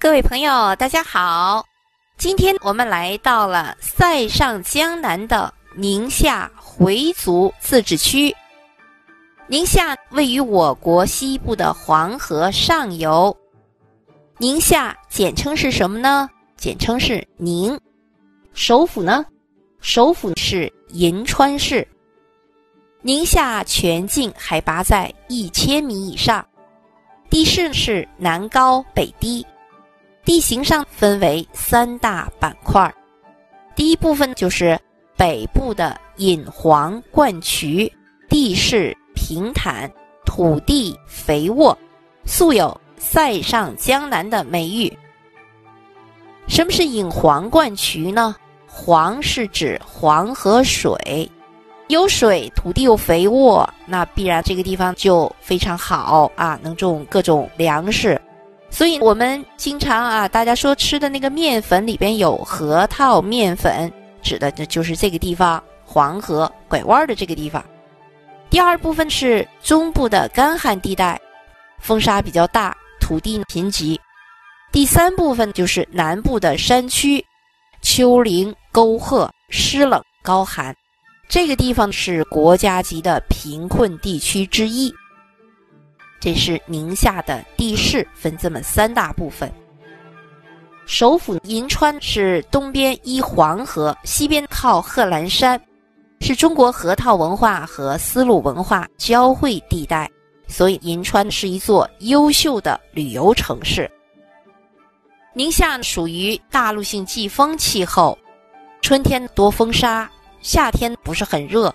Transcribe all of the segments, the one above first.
各位朋友，大家好！今天我们来到了塞上江南的宁夏回族自治区。宁夏位于我国西部的黄河上游。宁夏简称是什么呢？简称是宁。首府呢？首府是银川市。宁夏全境海拔在一千米以上，地势是南高北低。地形上分为三大板块，第一部分就是北部的隐黄灌渠，地势平坦，土地肥沃，素有“塞上江南”的美誉。什么是隐黄灌渠呢？黄是指黄河水，有水，土地又肥沃，那必然这个地方就非常好啊，能种各种粮食。所以我们经常啊，大家说吃的那个面粉里边有核桃面粉，指的就是这个地方黄河拐弯的这个地方。第二部分是中部的干旱地带，风沙比较大，土地贫瘠。第三部分就是南部的山区，丘陵沟壑，湿冷高寒，这个地方是国家级的贫困地区之一。这是宁夏的地势，分这么三大部分。首府银川是东边依黄河，西边靠贺兰山，是中国河套文化和丝路文化交汇地带，所以银川是一座优秀的旅游城市。宁夏属于大陆性季风气候，春天多风沙，夏天不是很热，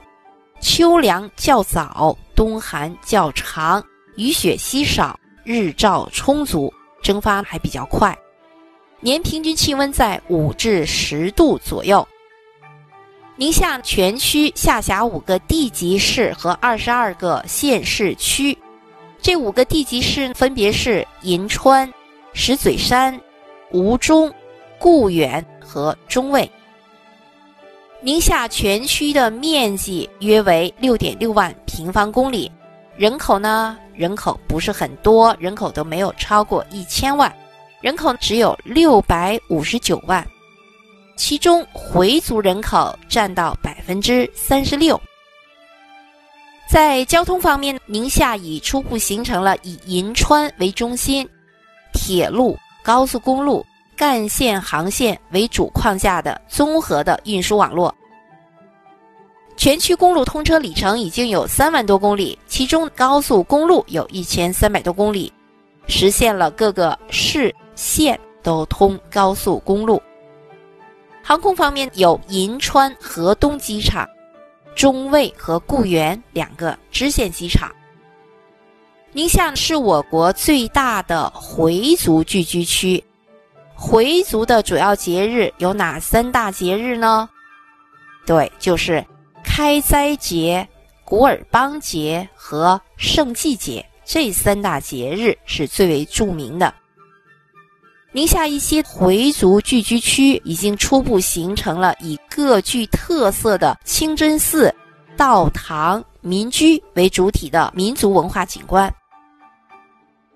秋凉较早，冬寒较长。雨雪稀少，日照充足，蒸发还比较快，年平均气温在五至十度左右。宁夏全区下辖五个地级市和二十二个县市区，这五个地级市分别是银川、石嘴山、吴中、固原和中卫。宁夏全区的面积约为六点六万平方公里。人口呢？人口不是很多，人口都没有超过一千万，人口只有六百五十九万，其中回族人口占到百分之三十六。在交通方面，宁夏已初步形成了以银川为中心，铁路、高速公路、干线航线为主框架的综合的运输网络。全区公路通车里程已经有三万多公里，其中高速公路有一千三百多公里，实现了各个市县都通高速公路。航空方面有银川河东机场、中卫和固原两个支线机场。宁夏是我国最大的回族聚居区，回族的主要节日有哪三大节日呢？对，就是。开斋节、古尔邦节和圣祭节这三大节日是最为著名的。宁夏一些回族聚居区已经初步形成了以各具特色的清真寺、道堂、民居为主体的民族文化景观。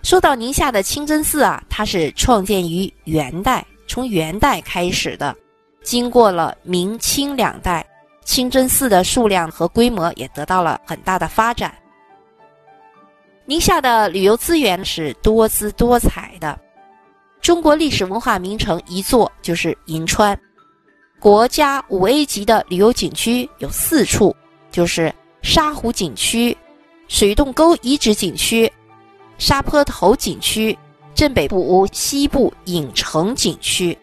说到宁夏的清真寺啊，它是创建于元代，从元代开始的，经过了明清两代。清真寺的数量和规模也得到了很大的发展。宁夏的旅游资源是多姿多彩的，中国历史文化名城一座就是银川，国家五 A 级的旅游景区有四处，就是沙湖景区、水洞沟遗址景区、沙坡头景区、镇北部西部影城景区。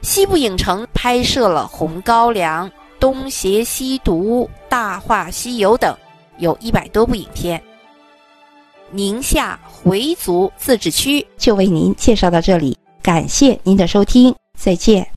西部影城拍摄了《红高粱》。东邪西毒、大话西游等，有一百多部影片。宁夏回族自治区就为您介绍到这里，感谢您的收听，再见。